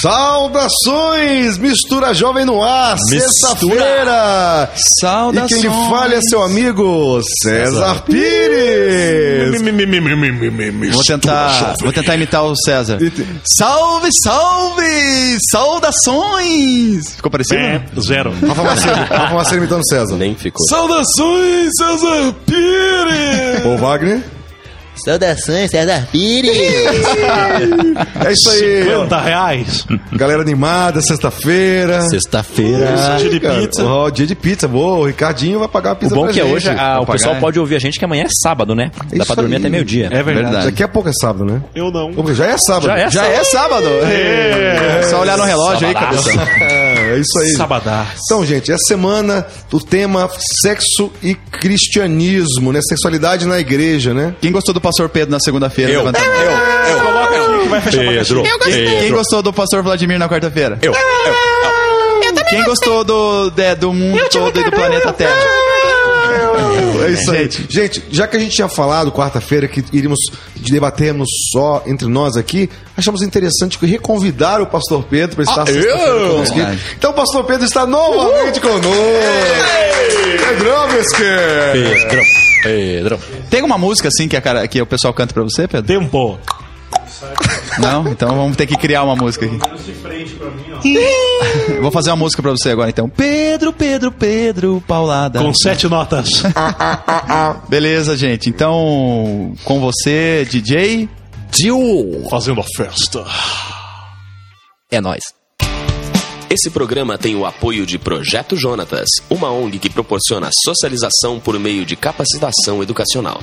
Saudações, mistura jovem no ar, sexta-feira. Saudações. E quem lhe fala é seu amigo César Pires. Vou tentar, vou tentar imitar o César. Salve, salve! Saudações! Ficou parecido? É, zero. Rafa Marcelo, Rafa Marcelo imitando César. Nem ficou. Saudações, César Pires! Ô Wagner. Saudações, César Pires! É isso aí. 50 reais. Galera animada, sexta-feira. Sexta-feira. Dia de pizza. Ó, dia de pizza, boa. O Ricardinho vai pagar a O pizza bom pra que é gente. hoje a- Vai o pessoal pagar, pode ouvir a gente que amanhã é sábado, né? Dá Isso pra dormir aí. até meio-dia. É verdade. Verdade. Daqui a pouco é sábado, né? Eu não. Já é sábado. Já é Já é sábado? É. Só olhar no relógio aí, Sabadaço. cabeção. É, é isso aí. Sabadá. Então, gente, essa semana o tema sexo e cristianismo, né? Sexualidade na igreja, né? Quem gostou do pastor Pedro na segunda-feira? Eu. Levanta a mão. Coloca aqui que vai fechar Pedro. caixinha. Quem gostou do pastor Vladimir na quarta-feira? Eu. Quem gostou do, de- do mundo todo e do planeta Terra? É isso aí. Gente. Gente, já que a gente tinha falado quarta-feira que iríamos debatermos só entre nós aqui, achamos interessante reconvidar o pastor Pedro para estar aqui. Verdade. Então o pastor Pedro está novamente conosco. Pedrão, Mesquer. Pedro. Pedro. Tem alguma música assim que, a cara, que o pessoal canta pra você, Pedro? Tempo. Não? Então vamos ter que criar uma música aqui. Vou fazer uma música pra você agora então. Pedro, Pedro, Pedro, Paulada. Com sete notas. Beleza, gente. Então, com você, DJ. Fazendo a festa. É nóis. Esse programa tem o apoio de Projeto Jonatas, uma ONG que proporciona socialização por meio de capacitação educacional.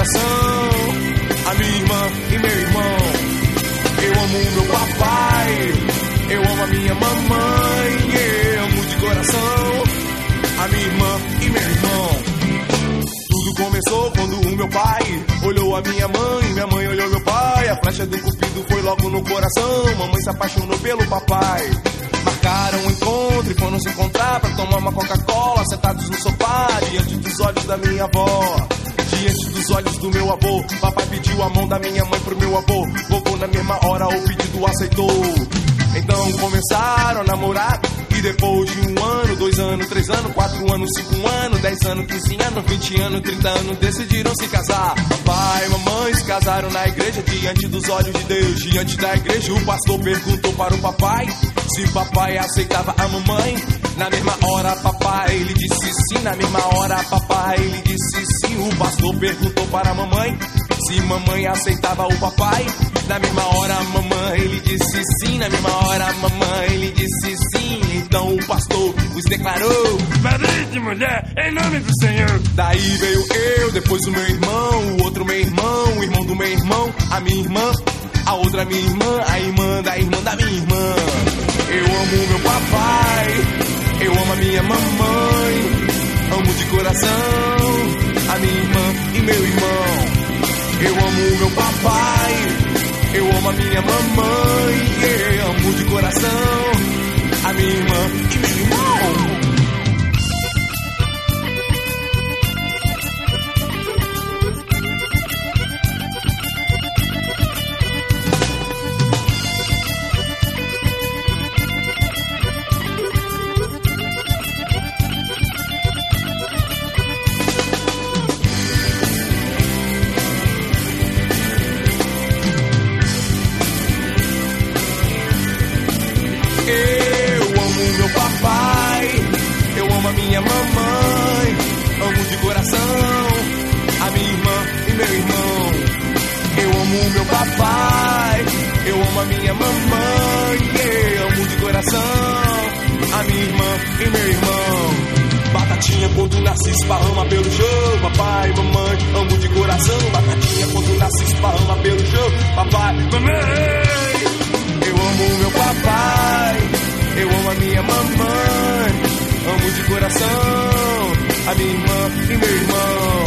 Coração a minha irmã e meu irmão. Eu amo meu papai, eu amo a minha mamãe, eu amo de coração a minha irmã e meu irmão. Tudo começou quando o meu pai olhou a minha mãe, minha mãe olhou meu pai. A flecha do cupido foi logo no coração. Mamãe se apaixonou pelo papai. Marcaram um encontro e foram se encontrar pra tomar uma Coca-Cola, sentados no sofá, diante dos olhos da minha avó. Diante dos olhos do meu avô, papai pediu a mão da minha mãe pro meu avô. Vovô na mesma hora o pedido aceitou. Então começaram a namorar. E depois de um ano, dois anos, três anos, quatro anos, cinco anos, dez anos, quinze anos, vinte anos, trinta anos, decidiram se casar. Papai e mamãe se casaram na igreja, diante dos olhos de Deus. Diante da igreja, o pastor perguntou para o papai se papai aceitava a mamãe. Na mesma hora, papai, ele disse sim. Na mesma hora, papai, ele disse sim. O pastor perguntou para a mamãe se mamãe aceitava o papai. Na mesma hora, mamãe, ele disse sim. Na mesma hora, mamãe, ele disse sim. Então o pastor os declarou: Marido de mulher, em nome do Senhor. Daí veio eu, depois o meu irmão, o outro meu irmão, o irmão do meu irmão, a minha irmã, a outra minha irmã, a irmã da irmã da minha irmã. Eu amo meu papai, eu amo a minha mamãe, amo de coração a minha irmã e meu irmão. Eu amo meu papai, eu amo a minha mamãe, amo de coração a minha irmã e meu irmão. Papai. Eu amo a minha mamãe. Amo de coração. A minha irmã e meu irmão.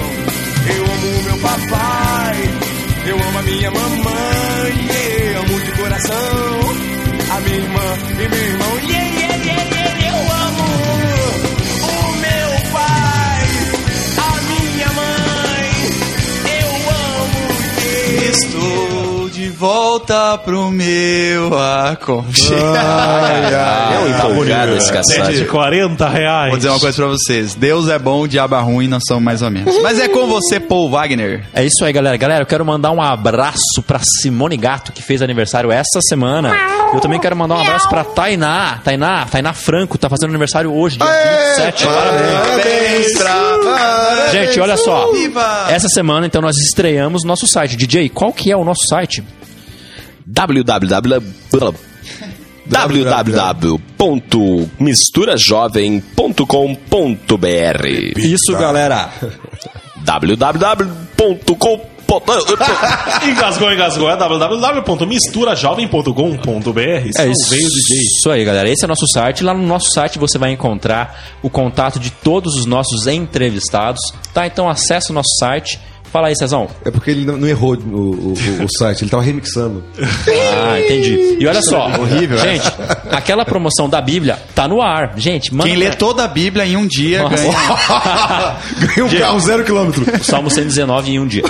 Eu amo meu papai. Eu amo a minha mamãe. Yeah. Amo de coração. Volta pro meu aconchego. É um empolgado esse Sete de caçado. 40 reais. Vou dizer uma coisa pra vocês. Deus é bom, o diabo é ruim, nós somos mais ou menos. Mas é com você, Paul Wagner. É isso aí, galera. Galera, eu quero mandar um abraço pra Simone Gato, que fez aniversário essa semana. Eu também quero mandar um abraço pra Tainá. Tainá, Tainá Franco, tá fazendo aniversário hoje, dia 27. Parabéns. Parabéns pra... Gente, olha só. Essa semana, então, nós estreamos nosso site. DJ, qual que é o nosso site? Www www.misturajovem.com.br Isso, galera. www.com Engasgou, engasgou. É www.misturajovem.com.br. É isso. Isso aí, galera. Esse é o nosso site. Lá no nosso site você vai encontrar o contato de todos os nossos entrevistados. Tá? Então acesse o nosso site. Fala aí, Cezão. É porque ele não não errou o, o- o- site, ele tava remixando. Ah, entendi. E olha só, horrível. Gente, aquela promoção da Bíblia tá no ar. Gente, manda Quem lê toda a Bíblia em um dia Nossa. ganha. Ganhei um carro zero quilômetro. O Salmo 119 em um dia.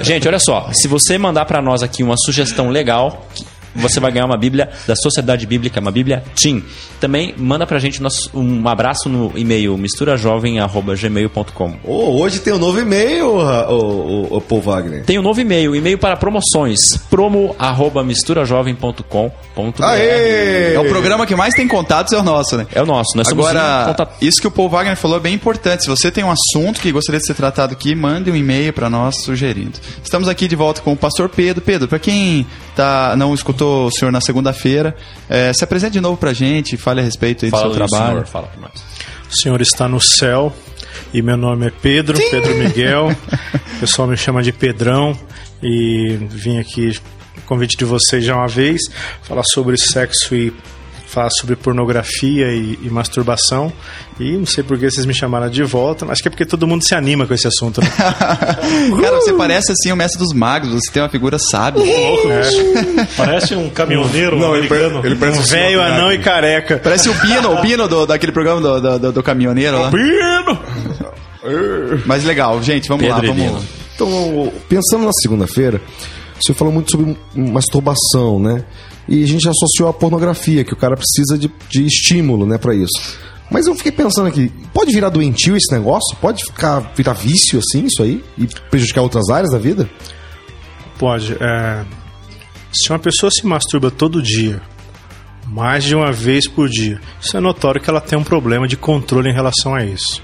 Gente, olha só. Se você mandar pra nós aqui uma sugestão legal, você vai ganhar uma Bíblia da Sociedade Bíblica, uma Bíblia Tim. Também manda pra gente nosso- um abraço no e-mail misturajovem.gmail.com. Ô, hoje tem um novo e-mail, o, o, o Paul Wagner. Tem um novo e-mail, e-mail para promoções, promo@misturajovem.com.br. Aê! É o programa que mais tem contatos, é o nosso, né? É o nosso, nós Agora, contato. isso que o Paul Wagner falou é bem importante. Se você tem um assunto que gostaria de ser tratado aqui, mande um e-mail para nós sugerindo. Estamos aqui de volta com o pastor Pedro. Pedro, para quem tá, não escutou o senhor na segunda-feira, eh, se apresente de novo pra gente, fale a respeito aí do Fala seu trabalho. senhor, fala pra nós. O senhor está no céu e meu nome é Pedro, Pedro Miguel. O pessoal me chama de Pedrão e vim aqui, convite de vocês já uma vez, falar sobre sexo e falar sobre pornografia e, e masturbação. E não sei por que vocês me chamaram de volta, mas acho que é porque todo mundo se anima com esse assunto. Né? Cara, você parece assim o mestre dos magos, você tem uma figura sábia. Parece um caminhoneiro Não, ele americano. ele parece um um velho anão e careca. Parece o Bino, o Bino do, daquele programa do, do, do- do caminhoneiro lá. Mas legal, gente, vamos lá, Pedro e vamos. Bino. Então, pensando na segunda-feira, você falou muito sobre masturbação, né? E a gente associou a pornografia, que o cara precisa de, de estímulo, né, pra isso. Mas eu fiquei pensando aqui, pode virar doentio esse negócio? Pode ficar virar vício assim, isso aí? E prejudicar outras áreas da vida? Pode. é, se uma pessoa se masturba todo dia, mais de uma vez por dia, isso é notório que ela tem um problema de controle em relação a isso.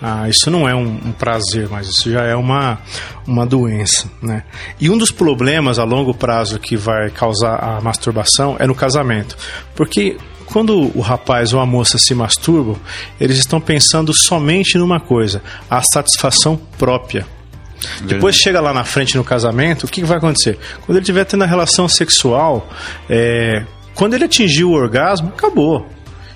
Ah, isso não é um, um prazer, mas isso já é uma, uma doença. Né? E um dos problemas a longo prazo que vai causar a masturbação é no casamento. Porque quando o rapaz ou a moça se masturbam, eles estão pensando somente numa coisa: a satisfação própria. Depois chega lá na frente no casamento, o que, vai acontecer? Quando ele estiver tendo a relação sexual, é, quando ele atingir o orgasmo, acabou.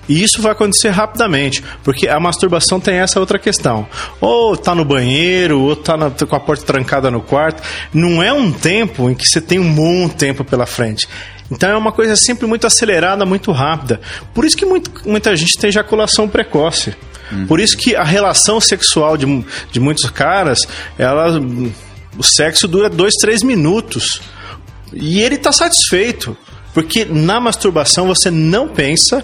E isso vai acontecer rapidamente, porque a masturbação tem essa outra questão. Ou tá no banheiro, ou tá na- com a porta trancada no quarto. Não é um tempo em que você tem um bom tempo pela frente. Então é uma coisa sempre muito acelerada, muito rápida. Por isso que muito- muita gente tem ejaculação precoce. Por isso que a relação sexual de, de muitos caras, ela, o sexo dura dois, três minutos. E ele está satisfeito. Porque na masturbação você não pensa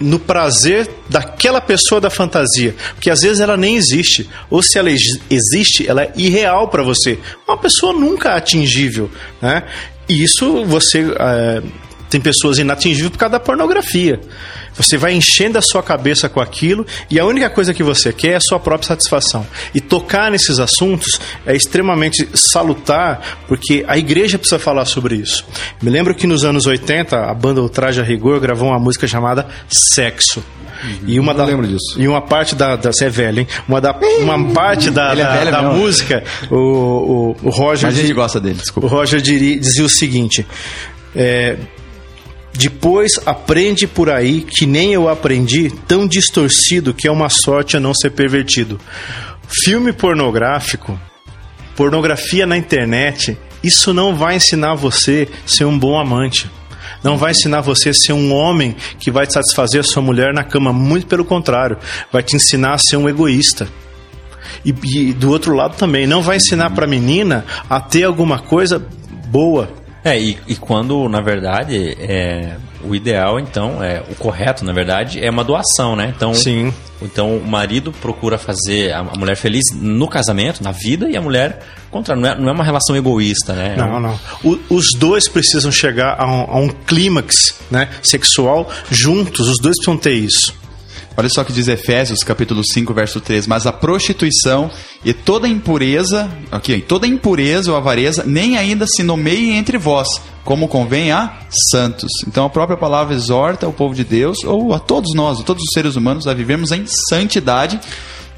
no prazer daquela pessoa da fantasia. Porque às vezes ela nem existe. Ou se ela ex- existe, ela é irreal para você. Uma pessoa nunca atingível. Né? E isso você. eh, tem pessoas inatingíveis por causa da pornografia. Você vai enchendo a sua cabeça com aquilo e a única coisa que você quer é a sua própria satisfação. E tocar nesses assuntos é extremamente salutar, porque a igreja precisa falar sobre isso. Me lembro que nos anos 80, a banda Ultraje a Rigor gravou uma música chamada Sexo. E uma da, lembro disso. E uma parte da, da você é velho, hein? Uma, da, uma parte da, é da, da música, o, o, o Roger Mas a gente di- gosta dele, o desculpa. Roger diri- dizia o seguinte: é, depois aprende por aí que nem eu aprendi, tão distorcido que é uma sorte a não ser pervertido. Filme pornográfico, pornografia na internet, isso não vai ensinar você a ser um bom amante. Não vai ensinar você a ser um homem que vai satisfazer a sua mulher na cama. Muito pelo contrário, vai te ensinar a ser um egoísta. E, e do outro lado também, não vai ensinar pra menina a ter alguma coisa boa. É, e, e quando, na verdade, é, o ideal, então, é o correto, na verdade, é uma doação, né? Então, Sim. então o marido procura fazer a, mulher feliz no casamento, na vida, e a mulher contra. Não é, não é uma relação egoísta, né? É um- Não, não. O- os dois precisam chegar a um, a um clímax né, sexual juntos, os dois precisam ter isso. Olha só que diz Efésios, capítulo 5, verso 3. Mas a prostituição e toda impureza, aqui, toda impureza ou avareza, nem ainda se nomeie entre vós, como convém a santos. Então a própria palavra exorta o povo de Deus, ou a todos nós, a todos os seres humanos, a vivermos em santidade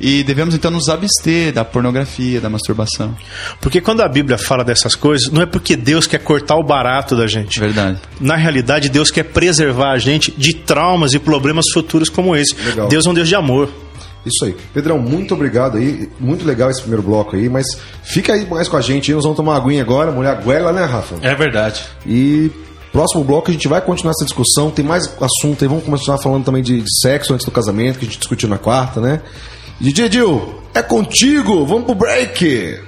e devemos então nos abster da pornografia, da masturbação. Porque quando a Bíblia fala dessas coisas, não é porque Deus quer cortar o barato da gente. Verdade. Na realidade, Deus quer preservar a gente de traumas e problemas futuros como esse. Legal. Deus é um Deus de amor. Isso aí. Pedrão, muito obrigado aí. Muito legal esse primeiro bloco aí, mas fica aí mais com a gente aí. Nós vamos tomar uma aguinha agora, mulher goela, né, Rafa? É verdade. E próximo bloco a gente vai continuar essa discussão. Tem mais assunto aí. Vamos começar falando também de, de sexo antes do casamento, que a gente discutiu na quarta, né? DJ Dil, é contigo. Vamos pro break.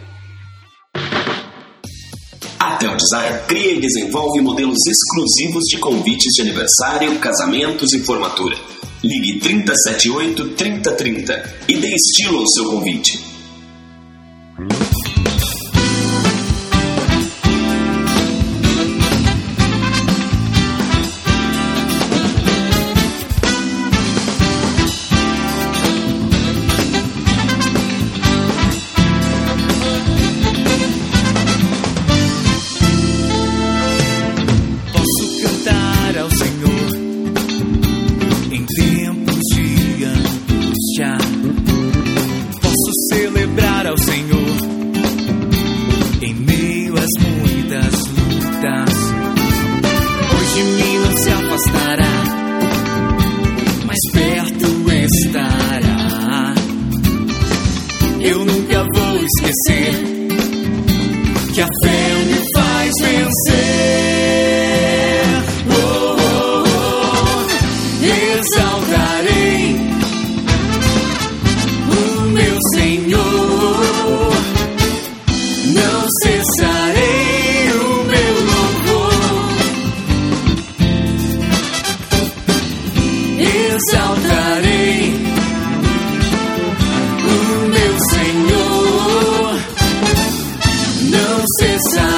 A Tel Design cria e desenvolve modelos exclusivos de convites de aniversário, casamentos e formatura. Ligue 378 3030 e dê estilo ao seu convite. não cessar.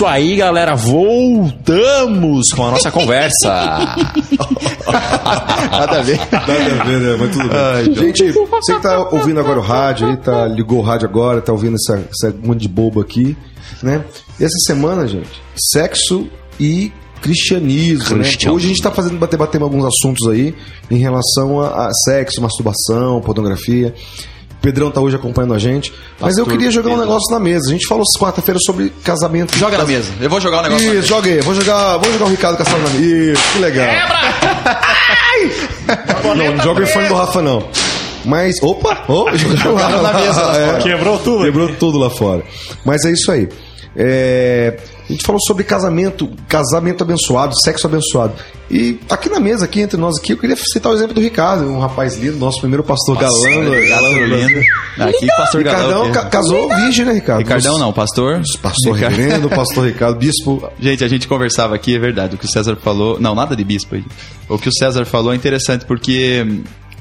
Isso aí, galera. Voltamos com a nossa conversa. Nada a ver. Nada a ver, né? Mas tudo bem. Gente, você que tá ouvindo agora o rádio aí, tá, ligou o rádio agora, tá ouvindo essa, essa monte de bobo aqui, né? Essa semana, gente, sexo e cristianismo, né? Hoje a gente tá fazendo bater, bater alguns assuntos aí em relação a, a sexo, masturbação, pornografia. O Pedrão tá hoje acompanhando a gente. Mas eu queria jogar um Pedro. negócio na mesa. A gente falou quarta-feira sobre casamento. Joga na mesa. Eu vou jogar um negócio. Isso, joguei. Vou jogar, vou jogar o Ricardo Castelo na mesa. Isso, que legal. não, não joga o fone do Rafa, não. Mas, opa, oh, jogaram na mesa lá É, Quebrou tudo. Quebrou tudo lá fora. Mas é isso aí. É, a gente falou sobre casamento, casamento abençoado, sexo abençoado. E aqui na mesa, aqui entre nós aqui, eu queria citar o exemplo do Ricardo, um rapaz lindo, nosso primeiro pastor galã. do- galã do Brasil. Aqui, pastor. Ricardão ca- casou virgem, né, Ricardo? Ricardão não, pastor. Pastor Ricardo. reverendo, pastor Ricardo, bispo. Gente, a gente conversava aqui, é verdade. O que o César falou. Não, nada de bispo aí. O que o César falou é interessante porque.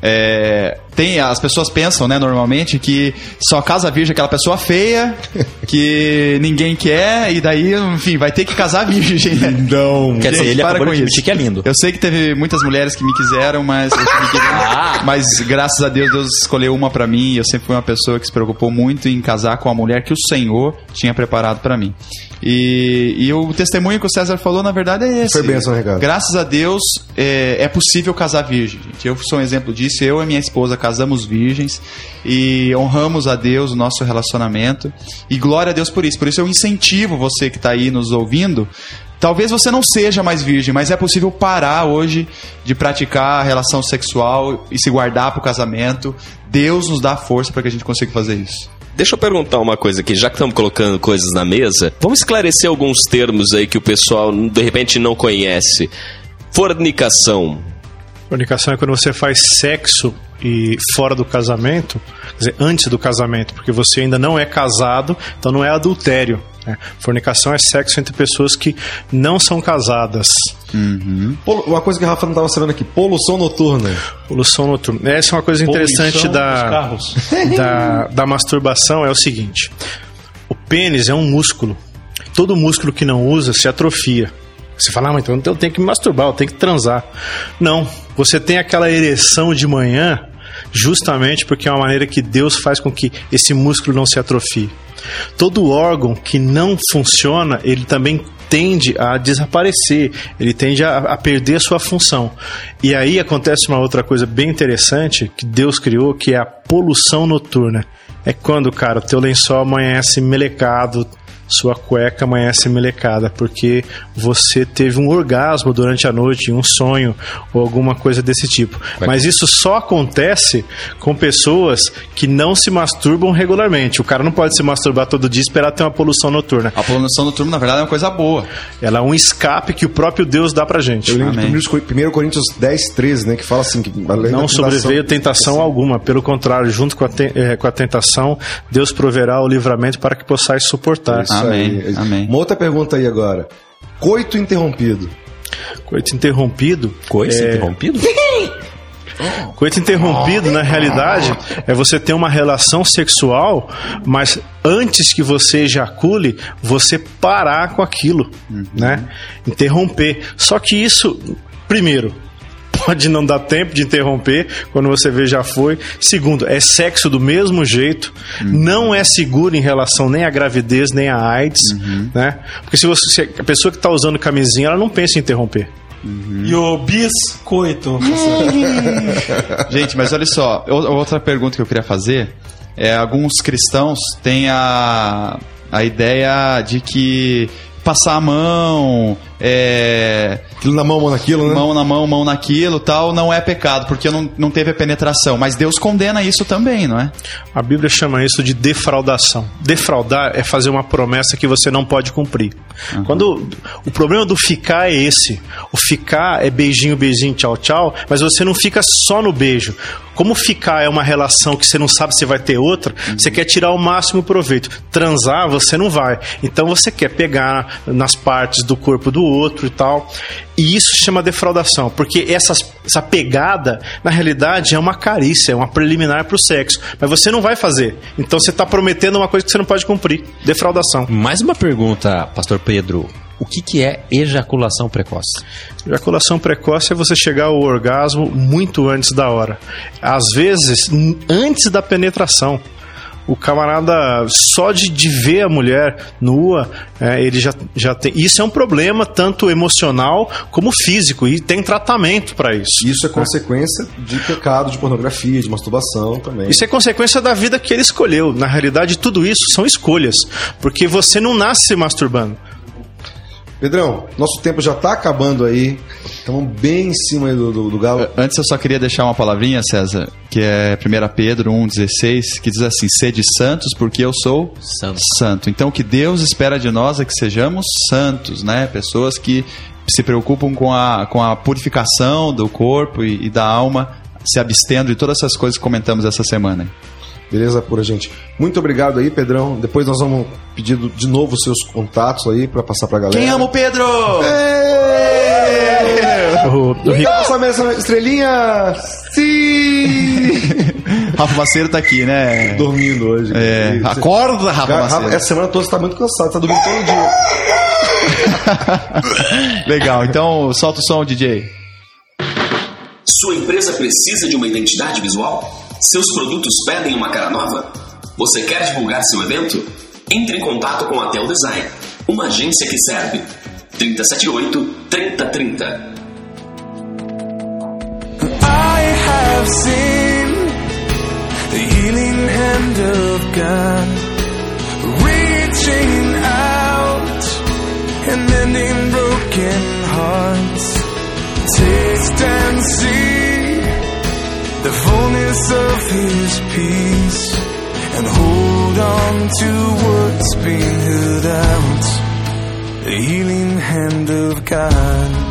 é, tem as pessoas pensam, né, normalmente, que só casa virgem aquela pessoa feia, que ninguém quer, e daí, enfim, vai ter que casar virgem. né? Não. Quer dizer, ele para com de isso. que é lindo. Eu sei que teve muitas mulheres que me quiseram, mas Ah. mas graças a Deus Deus escolheu uma pra mim. e Eu sempre fui uma pessoa que se preocupou muito em casar com a mulher que o Senhor tinha preparado pra mim. E, e o testemunho que o César falou, na verdade, é esse. Foi bênção, Ricardo. Graças a Deus é, é possível casar virgem, gente. Eu sou um exemplo disso. Eu e minha esposa casamos virgens e honramos a Deus o nosso relacionamento. E glória a Deus por isso. Por isso eu incentivo você que está aí nos ouvindo. Talvez você não seja mais virgem, mas é possível parar hoje de praticar a relação sexual e se guardar para o casamento. Deus nos dá força para que a gente consiga fazer isso. Deixa eu perguntar uma coisa aqui, já que estamos colocando coisas na mesa, vamos esclarecer alguns termos aí que o pessoal de repente não conhece. Fornicação. Fornicação é quando você faz sexo e fora do casamento, quer dizer, antes do casamento, porque você ainda não é casado, então não é adultério. né? Fornicação é sexo entre pessoas que não são casadas. Pol- Uma coisa que a Rafa não estava sabendo aqui, poluição noturna. Poluição noturna. Essa é uma coisa interessante da, da, da masturbação, é o seguinte: o pênis é um músculo. Todo músculo que não usa se atrofia. Você fala, ah, mas então eu tenho que me masturbar, eu tenho que transar. Não, você tem aquela ereção de manhã justamente porque é uma maneira que Deus faz com que esse músculo não se atrofie. Todo órgão que não funciona, ele também tende a desaparecer, ele tende a, a perder a sua função. E aí acontece uma outra coisa bem interessante que Deus criou, que é a poluição noturna. É quando, cara, o teu lençol amanhece melecado, sua cueca amanhece melecada, porque você teve um orgasmo durante a noite, um sonho ou alguma coisa desse tipo. Mas isso só acontece com pessoas que não se masturbam regularmente. O cara não pode se masturbar todo dia e esperar ter uma poluição noturna. A poluição noturna, na verdade, é uma coisa boa. Ela é um escape que o próprio Deus dá pra gente. Eu lembro Amém. de 1 Coríntios 10, 13, né? Que fala assim: que além Não sobreveio tentação alguma, pelo contrário, junto com a, te- eh, com a tentação, Deus proverá o livramento para que possais suportar. Isso Amém, aí. amém. Uma outra pergunta aí agora. Coito interrompido. Coito interrompido. Coisa é, interrompido? Coito interrompido, na realidade, é você ter uma relação sexual, mas antes que você ejacule, você parar com aquilo, né? Interromper. Só que isso, primeiro, pode não dar tempo de interromper quando você vê já foi. Segundo, é sexo do mesmo jeito, não é seguro em relação nem à gravidez nem à AIDS, né? Porque se você se a pessoa que está usando camisinha, ela não pensa em interromper. E o biscoito. Gente, mas olha só, outra pergunta que eu queria fazer é alguns cristãos têm a, a ideia de que passar a mão, é, Aquilo na mão, mão naquilo, né? mão na mão, mão naquilo, tal, não é pecado, porque não, não teve a penetração. Mas Deus condena isso também, não é? A Bíblia chama isso de defraudação. Defraudar é fazer uma promessa que você não pode cumprir. Quando o problema do ficar é esse. O ficar é beijinho, beijinho, tchau, tchau, mas você não fica só no beijo. Como ficar é uma relação que você não sabe se vai ter outra, você quer tirar o máximo proveito. Transar, você não vai. Então você quer pegar nas partes do corpo do outro e tal. E isso se chama defraudação, porque essas, essa pegada, na realidade, é uma carícia, é uma preliminar pro sexo. Mas você não vai fazer. Então você tá prometendo uma coisa que você não pode cumprir. Defraudação. Mais uma pergunta, Pastor Pedro. O que, que é ejaculação precoce? Ejaculação precoce é você chegar ao orgasmo muito antes da hora. Às vezes, antes da penetração. O camarada, só de, de ver a mulher nua, é, ele já, já tem. Isso é um problema tanto emocional como físico, e tem tratamento para isso. Isso é consequência de pecado, de pornografia, de masturbação também. Isso é consequência da vida que ele escolheu. Na realidade, tudo isso são escolhas. Porque você não nasce se masturbando. Pedrão, nosso tempo já tá acabando aí. Estamos bem em cima do, do, do galo. Antes eu só queria deixar uma palavrinha, César, que é 1 Pedro 1,16, que diz assim: Sede santos, porque eu sou Santo. santo. Então o que Deus espera de nós é que sejamos santos, né? Pessoas que se preocupam com a, com a purificação do corpo e, e da alma, se abstendo de todas essas coisas que comentamos essa semana. Beleza pura, gente. Muito obrigado aí, Pedrão. Depois nós vamos pedir de novo os seus contatos aí pra passar pra galera. Quem ama o Pedro? O, o Quem Rico- essa estrelinha? Sim! Rafa Maceiro tá aqui, né? Dormindo hoje. É, acorda, Rafa Rafa, Maceiro. essa semana toda você tá muito cansado, tá dormindo todo dia. Legal, então solta o som, DJ. Sua empresa precisa de uma identidade visual? Seus produtos pedem uma cara nova? Você quer divulgar seu evento? Entre em contato com a Tel Design, uma agência que serve. 378 3030 I have seen the healing hand of God reaching out and mending broken hearts. Taste and see fullness of His peace and hold on to what's been held out. The healing hand of God.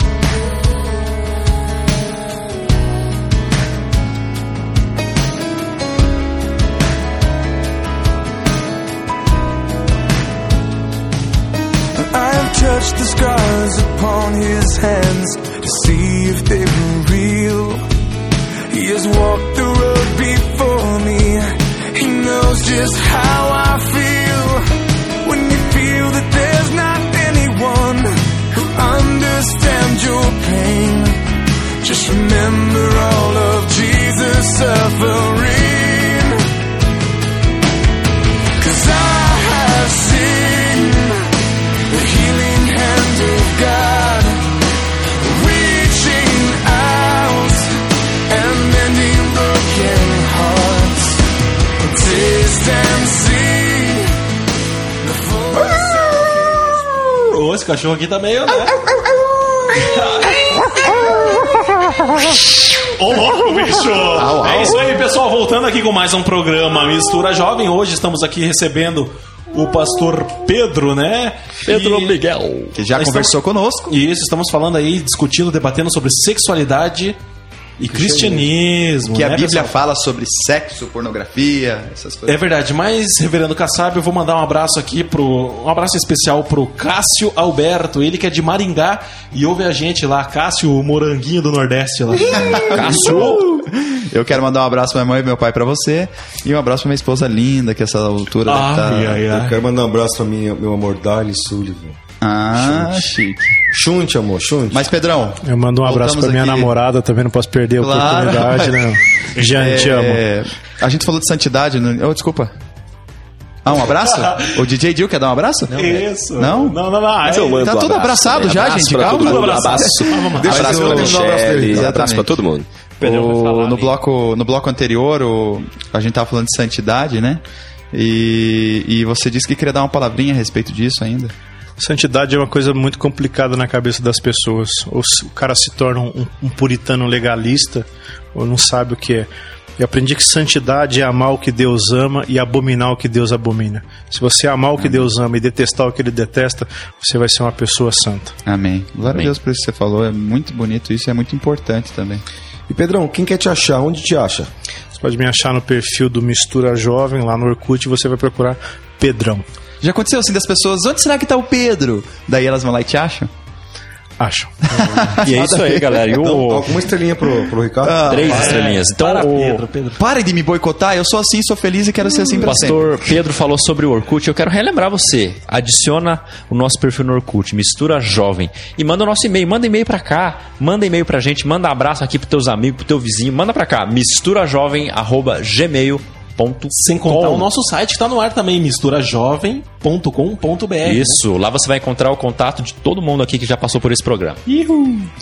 I have touched the scars upon his hands to see is how cachorro aqui tá meio, né? Ô, louco, bicho! É isso aí, pessoal. Voltando aqui com mais um programa Mistura Jovem. Hoje estamos aqui recebendo o pastor Pedro, né? Pedro E- Miguel. Que já Nós conversou conosco. Isso, estamos falando aí, discutindo, debatendo sobre sexualidade e cristianismo. Que a né, Bíblia pessoal? fala sobre sexo, pornografia, essas coisas. É verdade, mas, reverendo Kassab, eu vou mandar um abraço aqui pro. Um abraço especial pro Cássio Alberto, ele que é de Maringá e ouve a gente lá, Cássio, o moranguinho do Nordeste lá. Cássio! Eu quero mandar um abraço pra minha mãe e meu pai pra você. E um abraço pra minha esposa linda, que essa altura deve Ai, tá... ai, Eu quero mandar um abraço pra mim, meu amor Dali Sullivan. Ah, chique. Chunte, amor, chunte. Mas, Pedrão. Eu mando um abraço pra minha aqui. namorada, também não posso perder a Claro. oportunidade, né? Jean, te amo. É, a gente falou de santidade. No... Oh, desculpa. Ah, um abraço? o DJ Dil quer dar um abraço? Não. Isso. Não? Não, não, não. Tá tudo abraçado já, gente. pra Calma. todo mundo. Abraço. Abraço. Deixa abraço eu pra um abraço. Michelle, abraço pra todo mundo. O- no, bloco, no bloco anterior, o- a gente tava falando de santidade, né? E, e você disse que queria dar uma palavrinha a respeito disso ainda. Santidade é uma coisa muito complicada na cabeça das pessoas. Ou se o cara se torna um, um puritano legalista, ou não sabe o que é. Eu aprendi que santidade é amar o que Deus ama e abominar o que Deus abomina. Se você amar o que Deus ama e detestar o que ele detesta, você vai ser uma pessoa santa. Amém. Glória a Deus por isso que você falou. É muito bonito isso e é muito importante também. E Pedrão, quem quer te achar? Onde te acha? Você pode me achar no perfil do Mistura Jovem, lá no Orkut, e você vai procurar Pedrão. Já aconteceu assim das pessoas, onde será que tá o Pedro? Daí elas vão lá e te acham? Acham. E é isso aí, galera. E o... Então, alguma estrelinha pro, pro Ricardo? Três estrelinhas. Então, Para, o Pedro, Pedro. Pare de me boicotar, eu sou assim, sou feliz e quero ser assim pra sempre. pastor Pedro falou sobre o Orkut. Eu quero relembrar você. Adiciona o nosso perfil no Orkut, Mistura Jovem. E manda o nosso e-mail. Manda e-mail pra cá. Manda e-mail pra gente. Manda abraço aqui pros teus amigos, pro teu vizinho. Manda pra cá. misturajovem.gmail.com Sem contar o nosso site que tá no ar também, misturajovem.com.br. Isso, lá você vai encontrar o contato de todo mundo aqui que já passou por esse programa.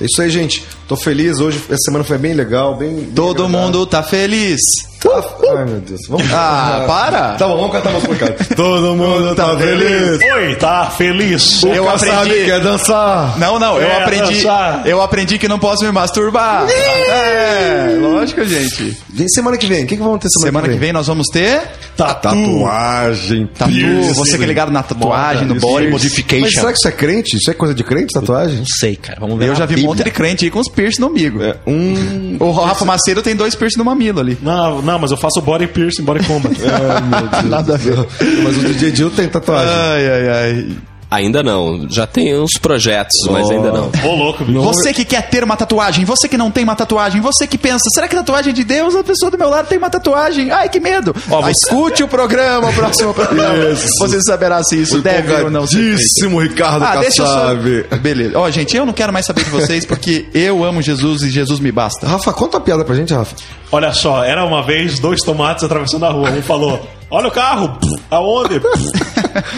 É isso aí, gente. Tô feliz hoje. Essa semana foi bem legal, bem. bem Todo agradável. mundo tá feliz. Tá- Ai, meu Deus. Vamos... Ah, para! Tá bom, vamos cantar a música, Ricardo. Todo mundo tá feliz. Oi, tá feliz? Eu O aprendi- Kassab quer dançar. Não, não, eu É, aprendi. dançar. Eu aprendi que não posso me masturbar. É, lógico, gente. E semana que vem? O que, que vamos ter semana, Semana que vem nós vamos ter Tatuagem. tatu. Você que é ligado na tatuagem, no body Mas será que isso é crente? Isso é coisa de crente, tatuagem? Não sei, cara. Vamos ver. Eu já vi um monte de crente aí com os piercing no amigo. É, um. O Rafa Macedo tem dois piercing no mamilo ali. Não, não, mas eu faço body piercing, body combat. Nada a ver. Mas o DJ Dil tem tatuagem. Ai, ai, ai. Ainda não. Já tem uns projetos, mas ainda não. Ô, louco, bicho. Você que quer ter uma tatuagem, você que não tem uma tatuagem, você que pensa, será que tatuagem é de Deus? A pessoa do meu lado tem uma tatuagem. Ai, que medo. Ó, Ah, você- Escute o programa, o próximo programa. Você saberá se isso deve ou não ser feito. Ricardo Ah, deixa eu só... Kassab. Beleza. Ó, gente, eu não quero mais saber de vocês porque eu amo Jesus e Jesus me basta. Rafa, conta a piada pra gente, Rafa. Olha só, era uma vez dois tomates atravessando a rua. Um falou: Olha o carro, aonde?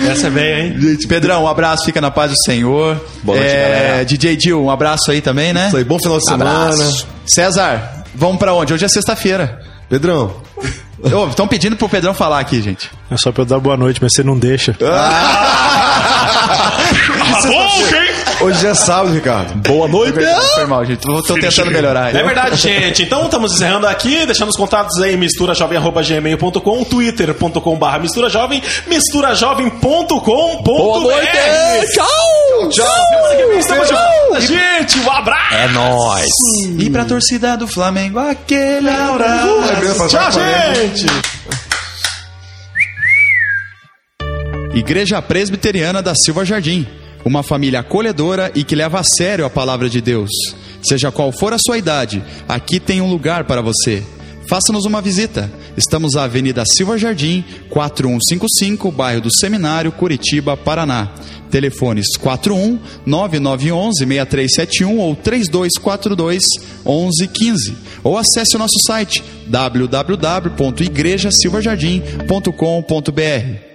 Essa é velha, hein? Gente, Pedrão, um abraço, fica na paz do Senhor. Boa noite, é, galera. DJ Dil, um abraço aí também, né? Isso aí, bom final de semana. Abraço. César, vamos pra onde? Hoje é sexta-feira. Pedrão, Estão pedindo pro Pedrão falar aqui, gente. É só pra eu dar boa noite, mas você não deixa. hoje é sábado, Ricardo. Boa noite. Foi mal, gente. Tô, tô tentando melhorar. É verdade, gente. Então estamos encerrando aqui, deixando os contatos aí, misturajovem.gmail.com, twitter.com.br misturajovem, misturajovem.com.br. Boa noite! Tchau! Tchau. Estamos de volta, gente. Um abraço. É nóis! E pra torcida do Flamengo, aquele abraço. Tchau, gente. Igreja Presbiteriana da Silva Jardim. Uma família acolhedora e que leva a sério a palavra de Deus. Seja qual for a sua idade, aqui tem um lugar para você. Faça-nos uma visita. Estamos na Avenida Silva Jardim, 4155, bairro do Seminário, Curitiba, Paraná. Telefones 41 9911 6371 ou 3242 1115. Ou acesse o nosso site www.igrejasilvajardim.com.br.